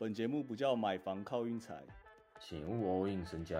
本节目不叫买房靠运财，请勿 all in 身家。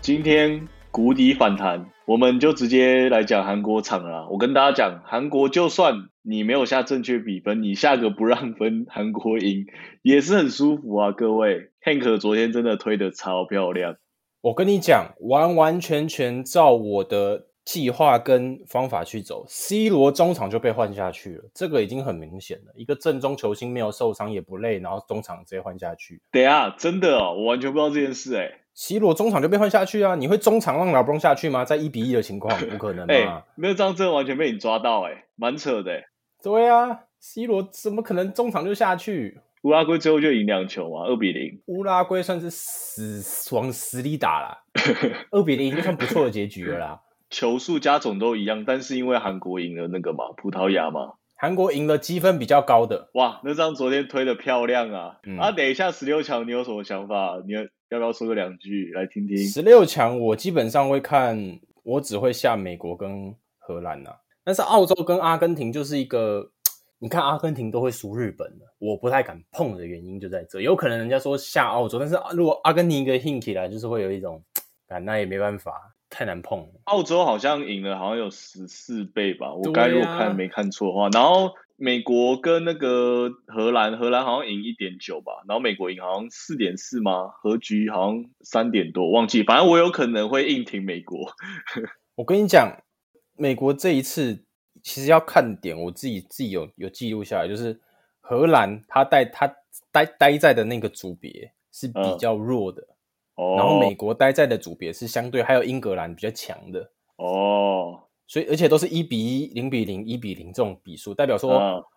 今天谷底反弹，我们就直接来讲韩国场了。我跟大家讲，韩国就算你没有下正确比分，你下个不让分，韩国赢 也是很舒服啊。各位，Hank 昨天真的推的超漂亮。我跟你讲，完完全全照我的计划跟方法去走，C 罗中场就被换下去了，这个已经很明显了。一个正中球星没有受伤也不累，然后中场直接换下去。等下，真的哦，我完全不知道这件事哎。C 罗中场就被换下去啊？你会中场让老布隆下去吗？在一比一的情况，不可能嘛？没有这样，真的完全被你抓到哎，蛮扯的。对啊，C 罗怎么可能中场就下去？乌拉圭最后就赢两球嘛，二比零。乌拉圭算是死往死里打了，二比零就算不错的结局了啦。球数加总都一样，但是因为韩国赢了那个嘛，葡萄牙嘛，韩国赢了积分比较高的。哇，那张昨天推的漂亮啊！啊，等一下十六强你有什么想法？你要要不要说个两句来听听？十六强我基本上会看，我只会下美国跟荷兰呐，但是澳洲跟阿根廷就是一个。你看阿根廷都会输日本的，我不太敢碰的原因就在这。有可能人家说下澳洲，但是如果阿根廷一个 hint 起来，就是会有一种，啊，那也没办法，太难碰。澳洲好像赢了，好像有十四倍吧，我该如果看没看错的话。然后美国跟那个荷兰，荷兰好像赢一点九吧，然后美国赢好像四点四吗？和局好像三点多，忘记。反正我有可能会硬挺美国。我跟你讲，美国这一次。其实要看点，我自己自己有有记录下来，就是荷兰他带他待待在的那个组别是比较弱的，哦，然后美国待在的组别是相对，还有英格兰比较强的，哦，所以而且都是一比一、零比零、一比零这种比数，代表说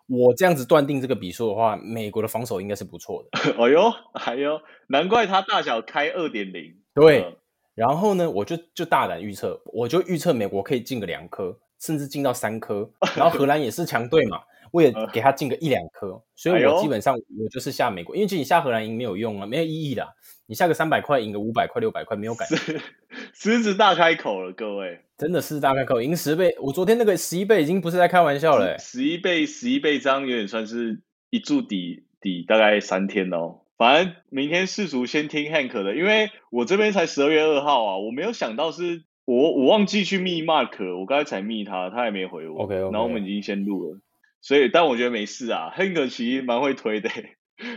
我这样子断定这个比数的话，美国的防守应该是不错的。哎呦，哎呦，难怪它大小开二点零。对，然后呢，我就就大胆预测，我就预测美国可以进个两颗。甚至进到三颗，然后荷兰也是强队嘛，我也给他进个一两颗，所以我基本上我就是下美国，因为其实你下荷兰赢没有用啊，没有意义的。你下个三百块赢个五百块六百块没有感觉，狮子大开口了，各位，真的是大开口，赢十倍。我昨天那个十一倍已经不是在开玩笑了，十一倍十一倍张有点算是一注抵抵大概三天哦。反正明天世俗先听 Hank 的，因为我这边才十二月二号啊，我没有想到是。我我忘记去密 Mark，我刚才才密他，他还没回我。OK，然后我们已经先录了，所以但我觉得没事啊。Hank 其实蛮会推的，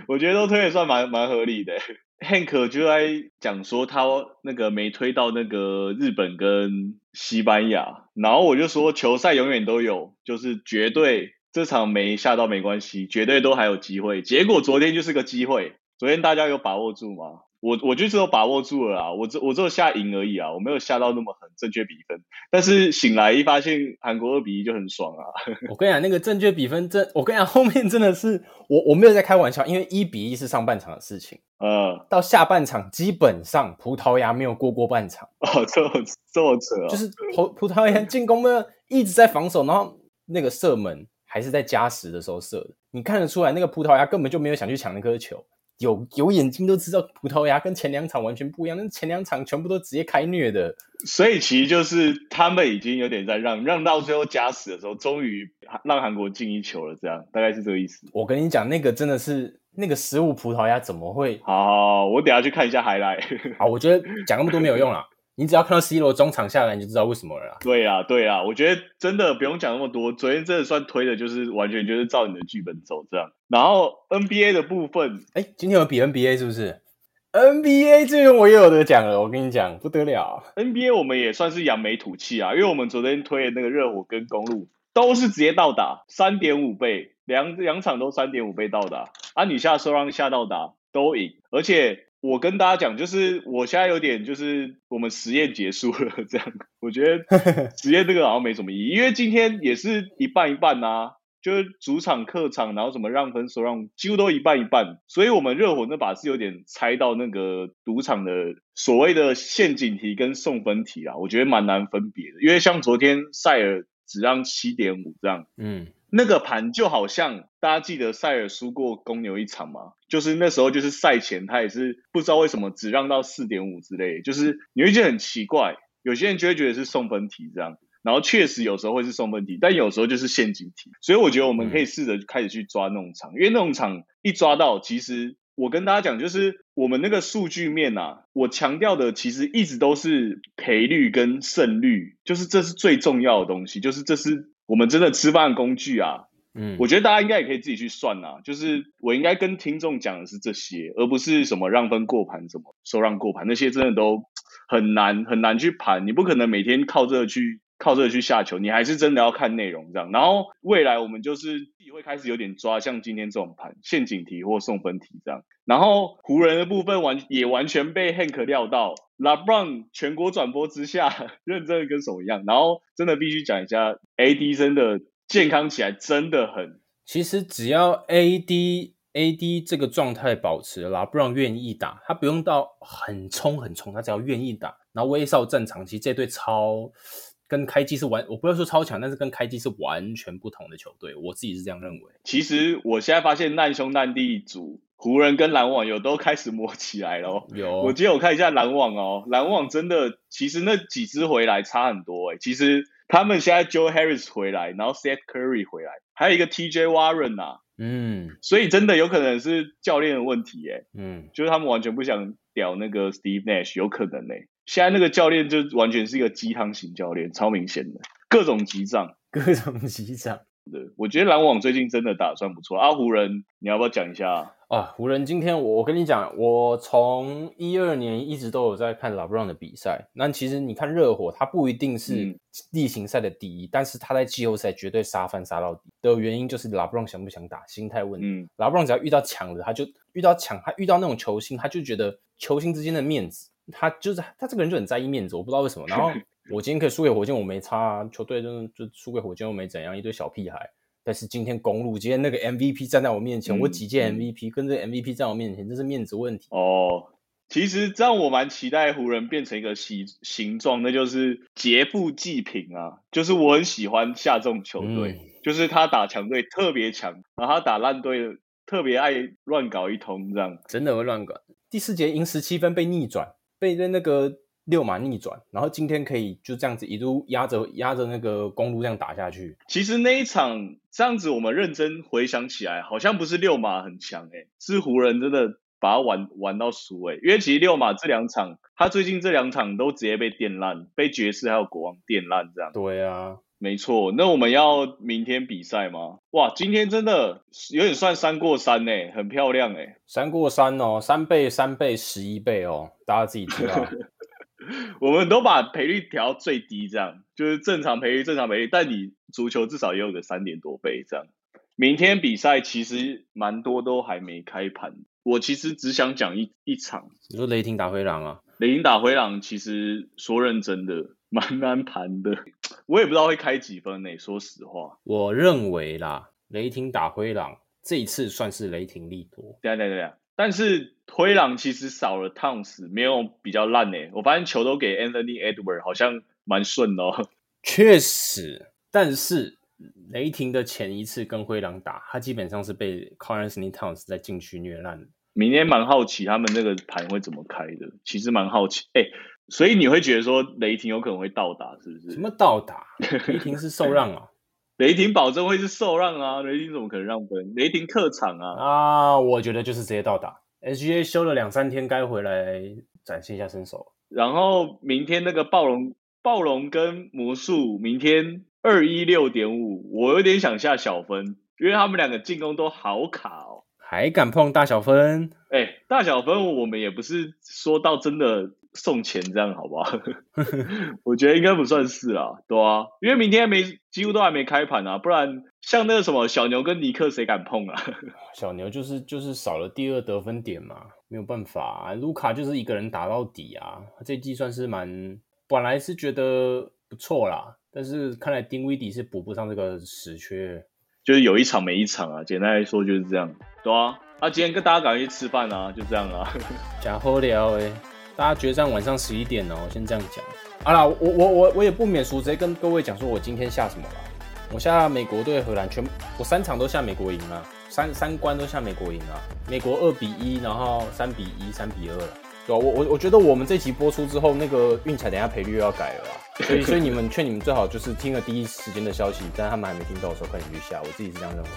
我觉得都推的算蛮蛮合理的。Hank 就在讲说他那个没推到那个日本跟西班牙，然后我就说球赛永远都有，就是绝对这场没下到没关系，绝对都还有机会。结果昨天就是个机会，昨天大家有把握住吗？我我就只有把握住了啊，我只我只有下赢而已啊，我没有下到那么狠正确比分。但是醒来一发现韩国二比一就很爽啊！我跟你讲，那个正确比分真，我跟你讲后面真的是我我没有在开玩笑，因为一比一是上半场的事情，呃，到下半场基本上葡萄牙没有过过半场。哦，这么这么扯，就是葡葡萄牙进攻呢一直在防守，然后那个射门还是在加时的时候射的，你看得出来那个葡萄牙根本就没有想去抢那颗球。有有眼睛都知道，葡萄牙跟前两场完全不一样。那前两场全部都直接开虐的，所以其实就是他们已经有点在让让到最后加时的时候，终于让韩国进一球了。这样大概是这个意思。我跟你讲，那个真的是那个失误，葡萄牙怎么会？好，我等下去看一下海来。好，我觉得讲那么多没有用了。你只要看到 C 罗中场下来，你就知道为什么了。对呀，对呀，我觉得真的不用讲那么多。昨天真的算推的，就是完全就是照你的剧本走这样。然后 NBA 的部分，哎，今天有比 NBA 是不是？NBA 这边我也有得讲了，我跟你讲不得了。NBA 我们也算是扬眉吐气啊，因为我们昨天推的那个热火跟公路都是直接到达三点五倍，两两场都三点五倍到达。啊，你下收让下到达都赢，而且。我跟大家讲，就是我现在有点就是我们实验结束了，这样。我觉得 实验这个好像没什么意义，因为今天也是一半一半呐，就是主场客场，然后什么让分手让几乎都一半一半，所以我们热火那把是有点猜到那个赌场的所谓的陷阱题跟送分题啊，我觉得蛮难分别的，因为像昨天塞尔只让七点五这样，嗯。那个盘就好像大家记得塞尔输过公牛一场吗？就是那时候就是赛前他也是不知道为什么只让到四点五之类，就是你会觉得很奇怪，有些人就会觉得是送分题这样。然后确实有时候会是送分题，但有时候就是陷阱题。所以我觉得我们可以试着开始去抓那种场，因为那种场一抓到，其实我跟大家讲，就是我们那个数据面啊，我强调的其实一直都是赔率跟胜率，就是这是最重要的东西，就是这是我们真的吃饭工具啊。嗯，我觉得大家应该也可以自己去算啊，就是我应该跟听众讲的是这些，而不是什么让分过盘、什么收让过盘那些，真的都很难很难去盘。你不可能每天靠这个去靠这个去下球，你还是真的要看内容这样。然后未来我们就是自己会开始有点抓，像今天这种盘陷阱题或送分题这样。然后湖人的部分完也完全被 Hank 料到，LeBron 全国转播之下 认真的跟什么一样。然后真的必须讲一下，AD 真的。健康起来真的很。其实只要 AD AD 这个状态保持啦，不让愿意打，他不用到很冲很冲，他只要愿意打，然后威少正常，其实这队超跟开机是完，我不要说超强，但是跟开机是完全不同的球队，我自己是这样认为。其实我现在发现难兄难弟组湖人跟篮网有都开始摸起来了。有，我今天我看一下篮网哦，篮网真的其实那几支回来差很多哎，其实。他们现在 Joe Harris 回来，然后 Seth Curry 回来，还有一个 TJ Warren 呐，嗯，所以真的有可能是教练的问题，哎，嗯，就是他们完全不想屌那个 Steve Nash，有可能嘞。现在那个教练就完全是一个鸡汤型教练，超明显的，各种急涨，各种急涨。对，我觉得篮网最近真的打算不错。阿湖人，你要不要讲一下？啊，湖人今天我我跟你讲，我从一二年一直都有在看 LeBron 的比赛。那其实你看热火，他不一定是例行赛的第一，但是他在季后赛绝对杀翻杀到底的原因就是 LeBron 想不想打，心态问题。LeBron 只要遇到强的，他就遇到强，他遇到那种球星，他就觉得球星之间的面子，他就是他这个人就很在意面子，我不知道为什么。然后 我今天可以输给火箭，我没差，球队就就输给火箭又没怎样，一堆小屁孩。但是今天公路今天那个 MVP 站在我面前，我几届 MVP 跟这 MVP 站我面前，这是面子问题哦。其实这样我蛮期待湖人变成一个形形状，那就是劫富济贫啊。就是我很喜欢下这种球队，就是他打强队特别强，然后他打烂队特别爱乱搞一通，这样真的会乱搞。第四节赢十七分被逆转，被那个。六马逆转，然后今天可以就这样子一路压着压着那个公路这样打下去。其实那一场这样子，我们认真回想起来，好像不是六马很强诶，是湖人真的把他玩玩到输诶。因为其实六马这两场，他最近这两场都直接被电烂，被爵士还有国王电烂这样。对啊，没错。那我们要明天比赛吗？哇，今天真的有点算三过三诶，很漂亮诶。三过三哦，三倍、三倍、十一倍哦，大家自己知道。我们都把赔率调到最低，这样就是正常赔率，正常赔率。但你足球至少也有个三点多倍这样。明天比赛其实蛮多都还没开盘，我其实只想讲一一场。你说雷霆打灰狼啊？雷霆打灰狼其实说认真的蛮难盘的，我也不知道会开几分呢。说实话，我认为啦，雷霆打灰狼这一次算是雷霆利多。对对对，但是。灰狼其实少了 Towns，没有比较烂诶。我发现球都给 Anthony Edward，好像蛮顺哦。确实，但是雷霆的前一次跟灰狼打，他基本上是被 c a r l Anthony Towns 在禁区虐烂。明天蛮好奇他们那个盘会怎么开的，其实蛮好奇。哎，所以你会觉得说雷霆有可能会倒打，是不是？什么倒打？雷霆是受让啊？雷霆保证会是受让啊？雷霆怎么可能让分？雷霆客场啊？啊，我觉得就是直接倒打。SGA 休了两三天，该回来展现一下身手。然后明天那个暴龙，暴龙跟魔术，明天二一六点五，我有点想下小分，因为他们两个进攻都好卡哦。还敢碰大小分？哎，大小分我们也不是说到真的。送钱这样好不好？我觉得应该不算是啊，对啊，因为明天没几乎都还没开盘啊，不然像那个什么小牛跟尼克谁敢碰啊？小牛就是就是少了第二得分点嘛，没有办法，卢卡就是一个人打到底啊，这计算是蛮本来是觉得不错啦，但是看来丁威迪是补不上这个死缺，就是有一场没一场啊，简单来说就是这样，对啊，啊今天跟大家赶快去吃饭啊，就这样啊，假好聊诶。大家决战晚上十一点哦，我先这样讲。好啦，我我我我也不免俗，直接跟各位讲说，我今天下什么了？我下美国对荷兰，全我三场都下美国赢了，三三关都下美国赢了。美国二比一，然后三比一，三比二了，对吧？我我我觉得我们这集播出之后，那个运彩等下赔率又要改了。所以所以你们劝你们最好就是听了第一时间的消息，但他们还没听到的时候，快点去下。我自己是这样认为。